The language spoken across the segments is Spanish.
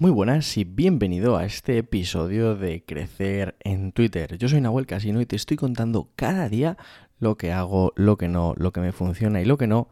Muy buenas y bienvenido a este episodio de Crecer en Twitter. Yo soy Nahuel Casino y te estoy contando cada día lo que hago, lo que no, lo que me funciona y lo que no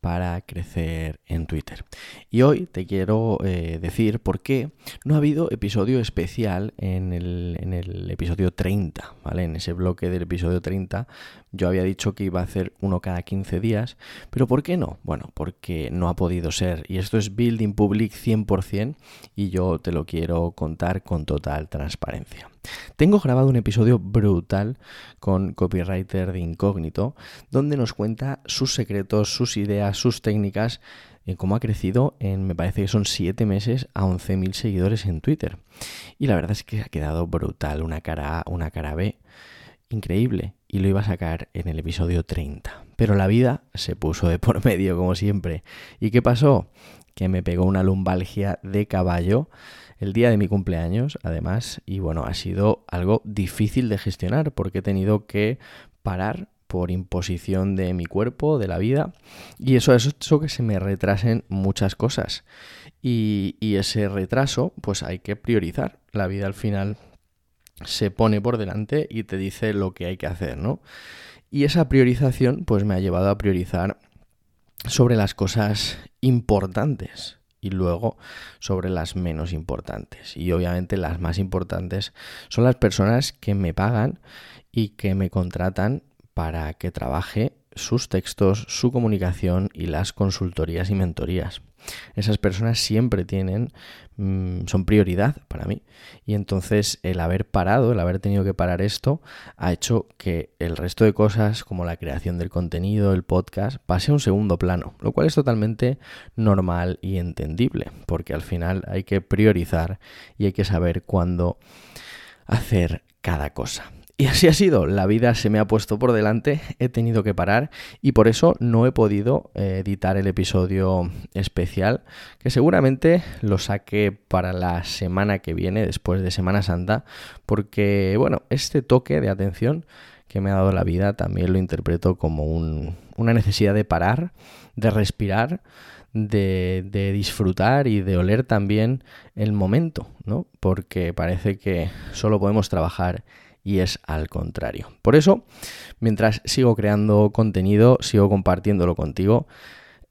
para crecer en Twitter. Y hoy te quiero eh, decir por qué no ha habido episodio especial en el, en el, episodio 30, ¿vale? En ese bloque del episodio 30 yo había dicho que iba a hacer uno cada 15 días, pero ¿por qué no? Bueno, porque no ha podido ser. Y esto es Building Public 100% y yo te lo quiero contar con total transparencia. Tengo grabado un episodio brutal con copywriter de Incógnito, donde nos cuenta sus secretos, sus ideas, sus técnicas, en cómo ha crecido en, me parece que son 7 meses, a 11.000 seguidores en Twitter. Y la verdad es que ha quedado brutal, una cara A, una cara B, increíble. Y lo iba a sacar en el episodio 30. Pero la vida se puso de por medio, como siempre. ¿Y qué pasó? Que me pegó una lumbalgia de caballo el día de mi cumpleaños, además, y bueno, ha sido algo difícil de gestionar porque he tenido que parar por imposición de mi cuerpo, de la vida, y eso ha hecho que se me retrasen muchas cosas. Y, y ese retraso, pues hay que priorizar. La vida al final se pone por delante y te dice lo que hay que hacer, ¿no? Y esa priorización, pues me ha llevado a priorizar sobre las cosas importantes y luego sobre las menos importantes. Y obviamente las más importantes son las personas que me pagan y que me contratan para que trabaje sus textos, su comunicación y las consultorías y mentorías. Esas personas siempre tienen, mm, son prioridad para mí. Y entonces el haber parado, el haber tenido que parar esto, ha hecho que el resto de cosas, como la creación del contenido, el podcast, pase a un segundo plano, lo cual es totalmente normal y entendible, porque al final hay que priorizar y hay que saber cuándo hacer cada cosa. Y así ha sido, la vida se me ha puesto por delante, he tenido que parar y por eso no he podido eh, editar el episodio especial, que seguramente lo saque para la semana que viene, después de Semana Santa, porque bueno, este toque de atención que me ha dado la vida también lo interpreto como una necesidad de parar, de respirar, de, de, disfrutar y de oler también el momento, ¿no? Porque parece que solo podemos trabajar y es al contrario. Por eso, mientras sigo creando contenido, sigo compartiéndolo contigo,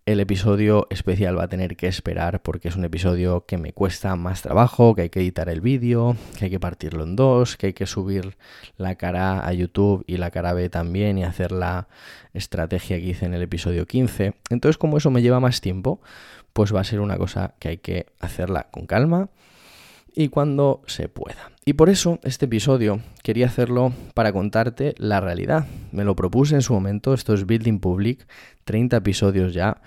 el episodio especial va a tener que esperar porque es un episodio que me cuesta más trabajo, que hay que editar el vídeo, que hay que partirlo en dos, que hay que subir la cara A YouTube y la cara B también y hacer la estrategia que hice en el episodio 15. Entonces como eso me lleva más tiempo, pues va a ser una cosa que hay que hacerla con calma y cuando se pueda. Y por eso este episodio quería hacerlo para contarte la realidad. Me lo propuse en su momento, esto es Building Public, 30 episodios ya.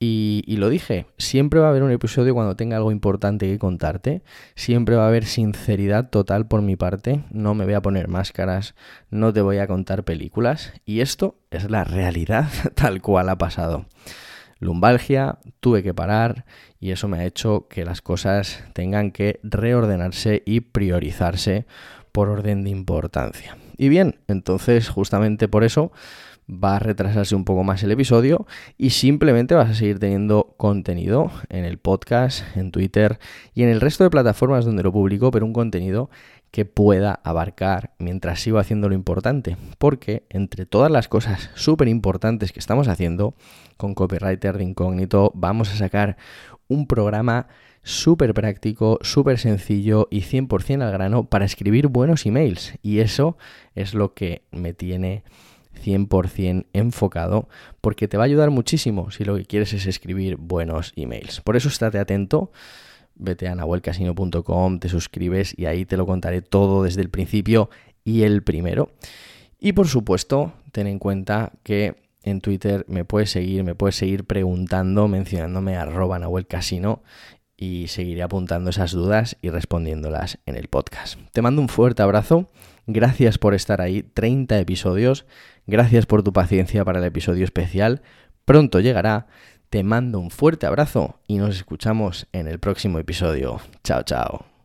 Y, y, lo dije, siempre va a haber un episodio cuando tenga algo importante que contarte, siempre va a haber sinceridad total por mi parte, no me voy a poner máscaras, no te voy a contar películas, y esto es la realidad tal cual ha pasado lumbalgia, tuve que parar y eso me ha hecho que las cosas tengan que reordenarse y priorizarse por orden de importancia. Y bien, entonces justamente por eso va a retrasarse un poco más el episodio y simplemente vas a seguir teniendo contenido en el podcast, en Twitter y en el resto de plataformas donde lo publico, pero un contenido que pueda abarcar mientras sigo haciendo lo importante. Porque entre todas las cosas súper importantes que estamos haciendo con Copywriter de Incógnito, vamos a sacar un programa súper práctico, súper sencillo y 100% al grano para escribir buenos emails. Y eso es lo que me tiene 100% enfocado porque te va a ayudar muchísimo si lo que quieres es escribir buenos emails. Por eso estate atento vete a nahuelcasino.com, te suscribes y ahí te lo contaré todo desde el principio y el primero. Y por supuesto, ten en cuenta que en Twitter me puedes seguir, me puedes seguir preguntando, mencionándome arroba nahuelcasino y seguiré apuntando esas dudas y respondiéndolas en el podcast. Te mando un fuerte abrazo, gracias por estar ahí, 30 episodios, gracias por tu paciencia para el episodio especial, pronto llegará. Te mando un fuerte abrazo y nos escuchamos en el próximo episodio. Chao, chao.